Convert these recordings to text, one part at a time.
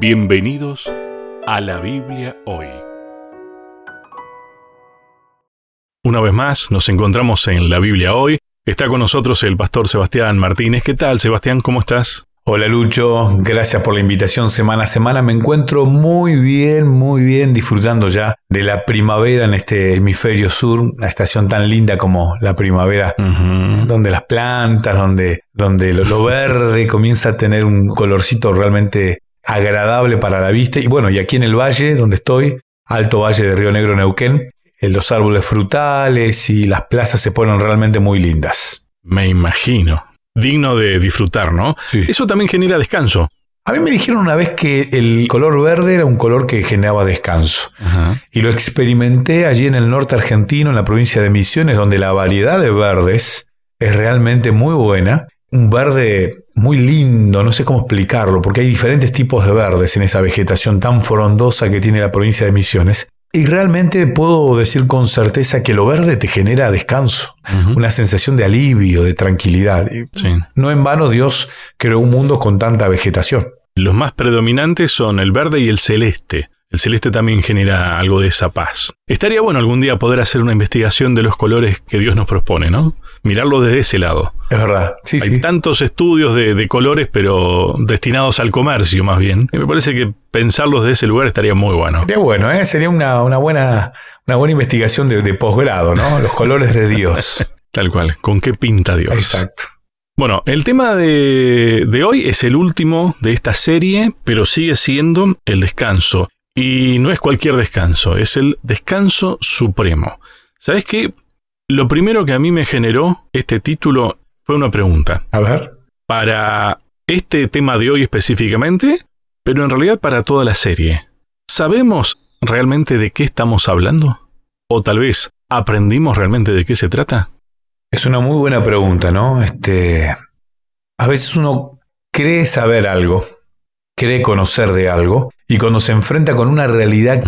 Bienvenidos a la Biblia hoy. Una vez más nos encontramos en la Biblia hoy. Está con nosotros el pastor Sebastián Martínez. ¿Qué tal, Sebastián? ¿Cómo estás? Hola Lucho, gracias por la invitación semana a semana. Me encuentro muy bien, muy bien, disfrutando ya de la primavera en este hemisferio sur, una estación tan linda como la primavera, donde las plantas, donde, donde lo, lo, verde comienza a tener un colorcito realmente agradable para la vista. Y bueno, y aquí en el valle donde estoy, Alto Valle de Río Negro, Neuquén, eh, los árboles frutales y las plazas se ponen realmente muy lindas. Me imagino digno de disfrutar, ¿no? Sí. Eso también genera descanso. A mí me dijeron una vez que el color verde era un color que generaba descanso. Ajá. Y lo experimenté allí en el norte argentino, en la provincia de Misiones, donde la variedad de verdes es realmente muy buena. Un verde muy lindo, no sé cómo explicarlo, porque hay diferentes tipos de verdes en esa vegetación tan frondosa que tiene la provincia de Misiones. Y realmente puedo decir con certeza que lo verde te genera descanso, una sensación de alivio, de tranquilidad. Sí. No en vano Dios creó un mundo con tanta vegetación. Los más predominantes son el verde y el celeste. El celeste también genera algo de esa paz. Estaría bueno algún día poder hacer una investigación de los colores que Dios nos propone, ¿no? Mirarlo desde ese lado. Es verdad. Sí, Hay sí. tantos estudios de, de colores, pero destinados al comercio más bien. Y me parece que pensarlos de ese lugar estaría muy bueno. Sería bueno, ¿eh? Sería una, una buena, una buena investigación de, de posgrado, ¿no? Los colores de Dios. Tal cual. ¿Con qué pinta Dios? Exacto. Bueno, el tema de, de hoy es el último de esta serie, pero sigue siendo el descanso. Y no es cualquier descanso, es el descanso supremo. ¿Sabes qué? Lo primero que a mí me generó este título fue una pregunta. A ver. Para este tema de hoy específicamente, pero en realidad para toda la serie. ¿Sabemos realmente de qué estamos hablando? ¿O tal vez aprendimos realmente de qué se trata? Es una muy buena pregunta, ¿no? Este. A veces uno cree saber algo, cree conocer de algo, y cuando se enfrenta con una realidad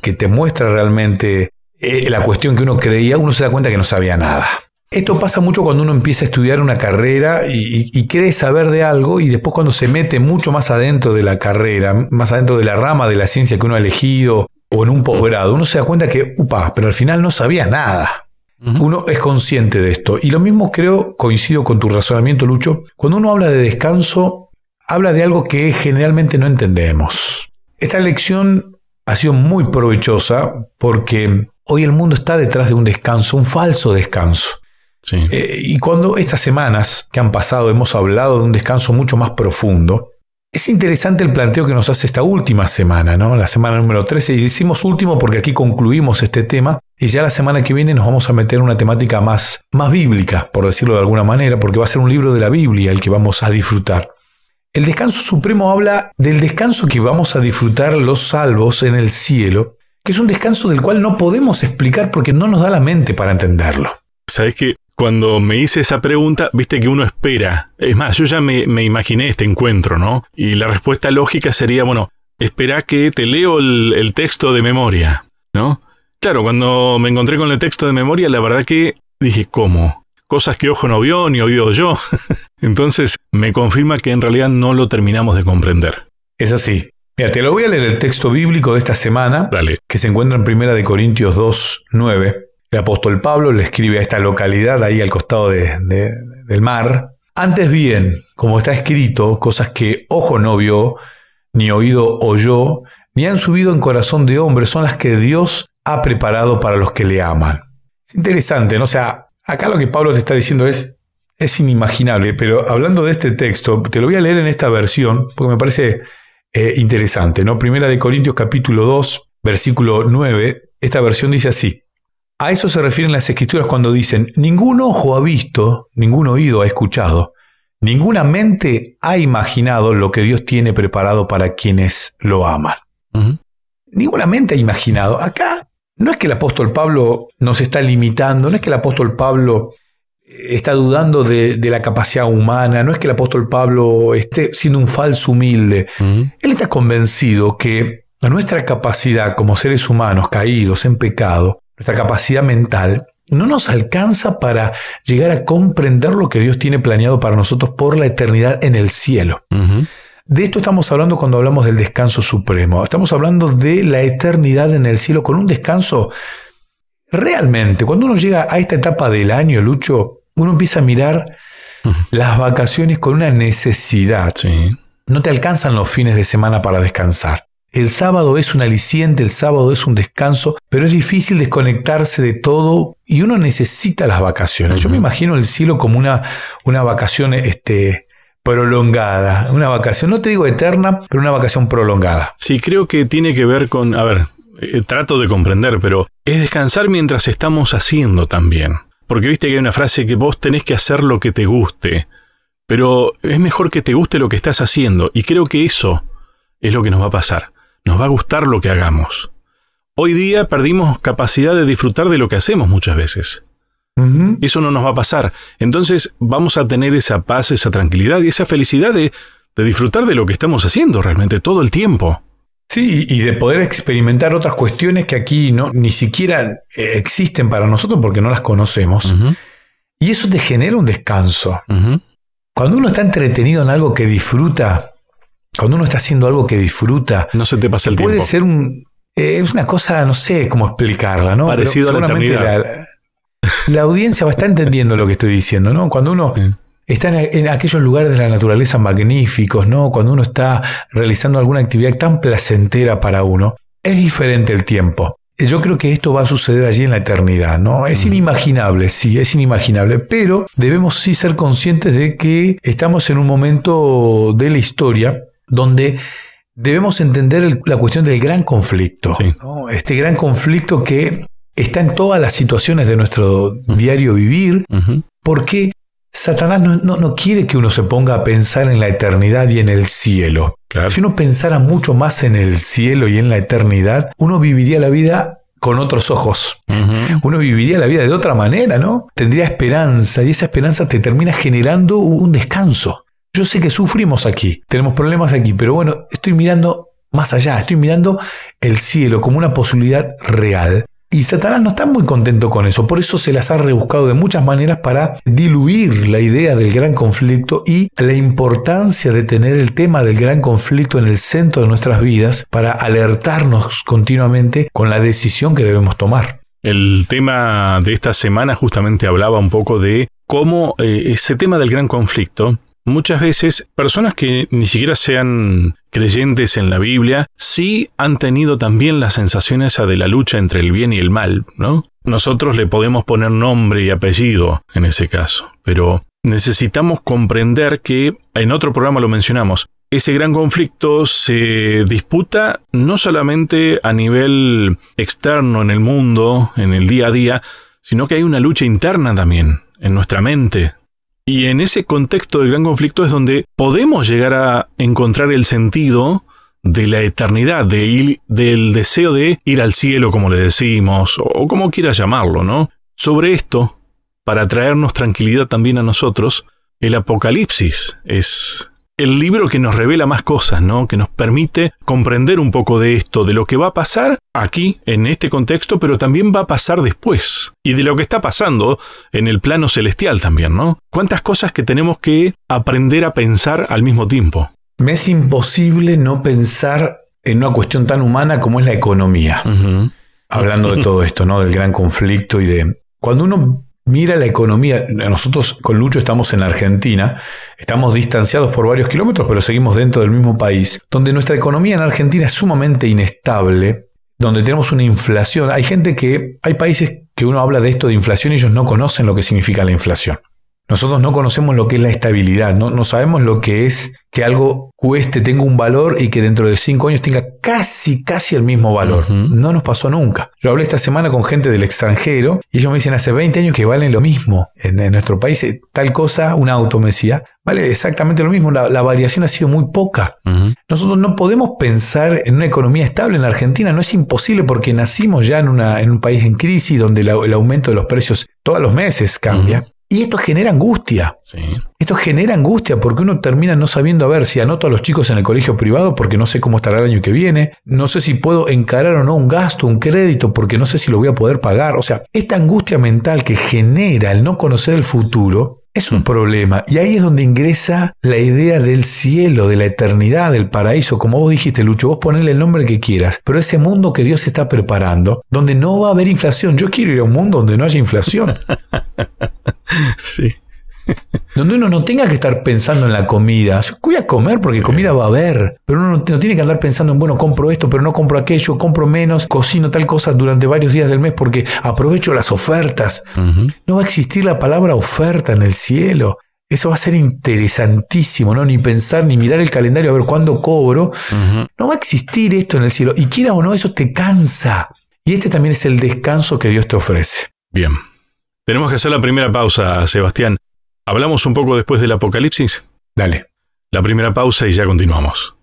que te muestra realmente eh, la cuestión que uno creía, uno se da cuenta que no sabía nada. Esto pasa mucho cuando uno empieza a estudiar una carrera y, y- y cree saber de algo y después cuando se mete mucho más adentro de la carrera, más adentro de la rama de la ciencia que uno ha elegido o en un posgrado, uno se da cuenta que, upa, pero al final no sabía nada. Uno es consciente de esto. Y lo mismo creo, coincido con tu razonamiento, Lucho, cuando uno habla de descanso, habla de algo que generalmente no entendemos. Esta lección ha sido muy provechosa porque hoy el mundo está detrás de un descanso, un falso descanso. Sí. Eh, y cuando estas semanas que han pasado hemos hablado de un descanso mucho más profundo, es interesante el planteo que nos hace esta última semana, ¿no? La semana número 13. Y decimos último porque aquí concluimos este tema y ya la semana que viene nos vamos a meter en una temática más, más bíblica, por decirlo de alguna manera, porque va a ser un libro de la Biblia el que vamos a disfrutar. El descanso supremo habla del descanso que vamos a disfrutar los salvos en el cielo, que es un descanso del cual no podemos explicar porque no nos da la mente para entenderlo. Sabes que cuando me hice esa pregunta, viste que uno espera. Es más, yo ya me, imaginé este encuentro, ¿no? Y la respuesta lógica sería, bueno, espera que te leo el, el texto de memoria, ¿no? Claro, cuando me encontré con el texto de memoria, la verdad que dije, ¿cómo? Cosas que ojo no vio ni oído yo. Entonces, me confirma que en realidad no lo terminamos de comprender. Es así. Mira, te lo voy a leer el texto bíblico de esta semana, Dale. que se encuentra en Primera de Corintios 2, 9. El apóstol Pablo le escribe a esta localidad ahí al costado de- de- del mar. Antes bien, como está escrito, cosas que ojo no vio, ni oído oyó, ni han subido en corazón de hombre, son las que Dios ha preparado para los que le aman. Es interesante, ¿no? O sea, acá lo que Pablo te está diciendo es, es inimaginable, pero hablando de este texto, te lo voy a leer en esta versión, porque me parece eh, interesante, ¿no? Primera de Corintios capítulo 2, versículo 9, esta versión dice así. A eso se refieren las escrituras cuando dicen, ningún ojo ha visto, ningún oído ha escuchado, ninguna mente ha imaginado lo que Dios tiene preparado para quienes lo aman. Ninguna mente ha imaginado. Acá no es que el apóstol Pablo nos está limitando, no es que el apóstol Pablo está dudando de, de la capacidad humana, no es que el apóstol Pablo esté siendo un falso humilde. Él está convencido que nuestra capacidad como seres humanos caídos en pecado, nuestra capacidad mental, no nos alcanza para llegar a comprender lo que Dios tiene planeado para nosotros por la eternidad en el cielo. De esto estamos hablando cuando hablamos del descanso supremo. Estamos hablando de la eternidad en el cielo con un descanso realmente. Cuando uno llega a esta etapa del año, Lucho, uno empieza a mirar las vacaciones con una necesidad. Sí. No te alcanzan los fines de semana para descansar. El sábado es un aliciente, el sábado es un descanso, pero es difícil desconectarse de todo y uno necesita las vacaciones. Yo me imagino el cielo como una, una vacación este, prolongada, una vacación, no te digo eterna, pero una vacación prolongada. Sí, creo que tiene que ver con, a ver, eh, trato de comprender, pero es descansar mientras estamos haciendo también. Porque viste que hay una frase que vos tenés que hacer lo que te guste, pero es mejor que te guste lo que estás haciendo, y creo que eso es lo que nos va a pasar nos va a gustar lo que hagamos. Hoy día perdimos capacidad de disfrutar de lo que hacemos muchas veces. Eso no nos va a pasar. Entonces vamos a tener esa paz, esa tranquilidad y esa felicidad de, disfrutar de lo que estamos haciendo realmente todo el tiempo. Sí, y de poder experimentar otras cuestiones que aquí no, ni siquiera eh, existen para nosotros porque no las conocemos. Y eso te genera un descanso. Cuando uno está entretenido en algo que disfruta, cuando uno está haciendo algo que disfruta, no se te pasa el puede ser un, eh, es una cosa, no sé cómo explicarla, ¿no? Parecido a la eternidad. La, audiencia va a estar entendiendo lo que estoy diciendo, ¿no? Cuando uno está en, aquellos lugares de la naturaleza magníficos, ¿no? Cuando uno está realizando alguna actividad tan placentera para uno, es diferente el tiempo. Yo creo que esto va a suceder allí en la eternidad, ¿no? Es inimaginable, sí, es inimaginable, pero debemos sí ser conscientes de que estamos en un momento de la historia donde debemos entender la cuestión del gran conflicto. Este gran conflicto que está en todas las situaciones de nuestro diario vivir, porque Satanás no, quiere que uno se ponga a pensar en la eternidad y en el cielo. Si uno pensara mucho más en el cielo y en la eternidad, uno viviría la vida con otros ojos. Uno viviría la vida de otra manera, ¿no? Tendría esperanza y esa esperanza te termina generando un descanso. Yo sé que sufrimos aquí, tenemos problemas aquí, pero bueno, estoy mirando más allá, estoy mirando el cielo como una posibilidad real. Y Satanás no está muy contento con eso, por eso se las ha rebuscado de muchas maneras para diluir la idea del gran conflicto y la importancia de tener el tema del gran conflicto en el centro de nuestras vidas para alertarnos continuamente con la decisión que debemos tomar. El tema de esta semana justamente hablaba un poco de cómo eh, ese tema del gran conflicto Muchas veces personas que ni siquiera sean creyentes en la Biblia, sí han tenido también la sensación esa de la lucha entre el bien y el mal, ¿no? Nosotros le podemos poner nombre y apellido en ese caso, pero necesitamos comprender que, en otro programa lo mencionamos, ese gran conflicto se disputa no solamente a nivel externo en el mundo, en el día a día, sino que hay una lucha interna también, en nuestra mente, y en ese contexto del gran conflicto es donde podemos llegar a encontrar el sentido de la eternidad, de del deseo de ir al cielo, como le decimos, o como quiera llamarlo, ¿no? Sobre esto, para traernos tranquilidad también a nosotros, el Apocalipsis es el libro que nos revela más cosas, ¿no? Que nos permite comprender un poco de esto, de lo que va a pasar aquí, en este contexto, pero también va a pasar después. Y de lo que está pasando en el plano celestial también, ¿no? Cuántas cosas que tenemos que aprender a pensar al mismo tiempo. Me es imposible no pensar en una cuestión tan humana como es la economía. Hablando de todo esto, ¿no? Del gran conflicto y de... Cuando uno Mira la economía. Nosotros con Lucho estamos en Argentina, estamos distanciados por varios kilómetros, pero seguimos dentro del mismo país, donde nuestra economía en Argentina es sumamente inestable, donde tenemos una inflación. Hay gente que, hay países que uno habla de esto de inflación y ellos no conocen lo que significa la inflación. Nosotros no conocemos lo que es la estabilidad, no, no sabemos lo que es que algo cueste, tenga un valor y que dentro de cinco años tenga casi, casi el mismo valor. No nos pasó nunca. Yo hablé esta semana con gente del extranjero y ellos me dicen hace 20 años que valen lo mismo. En, nuestro país eh, tal cosa, un auto me decía, vale exactamente lo mismo. La, variación ha sido muy poca. Nosotros no podemos pensar en una economía estable en Argentina. No es imposible porque nacimos ya en, una, en un país en crisis donde el aumento de los precios todos los meses cambia. Y esto genera angustia. Esto genera angustia porque uno termina no sabiendo a ver si anoto a los chicos en el colegio privado porque no sé cómo estará el año que viene, no sé si puedo encarar o no un gasto, un crédito porque no sé si lo voy a poder pagar. O sea, esta angustia mental que genera el no conocer el futuro Es un problema. Y ahí es donde ingresa la idea del cielo, de la eternidad, del paraíso. Como vos dijiste, Lucho, vos ponele el nombre que quieras. Pero ese mundo que Dios está preparando, donde no va a haber inflación. Yo quiero ir a un mundo donde no haya inflación. sí. Donde uno no tenga que estar pensando en la comida. Voy a comer porque comida va a haber. Pero uno no, tiene que andar pensando en, bueno, compro esto, pero no compro aquello, compro menos, cocino tal cosa durante varios días del mes porque aprovecho las ofertas. No va a existir la palabra oferta en el cielo. Eso va a ser interesantísimo, ¿no? Ni pensar, ni mirar el calendario a ver cuándo cobro. No va a existir esto en el cielo. Y quiera o no, eso te cansa. Y este también es el descanso que Dios te ofrece. Bien. Tenemos que hacer la primera pausa, Sebastián. ¿Hablamos un poco después del Apocalipsis? Dale. La primera pausa y ya continuamos.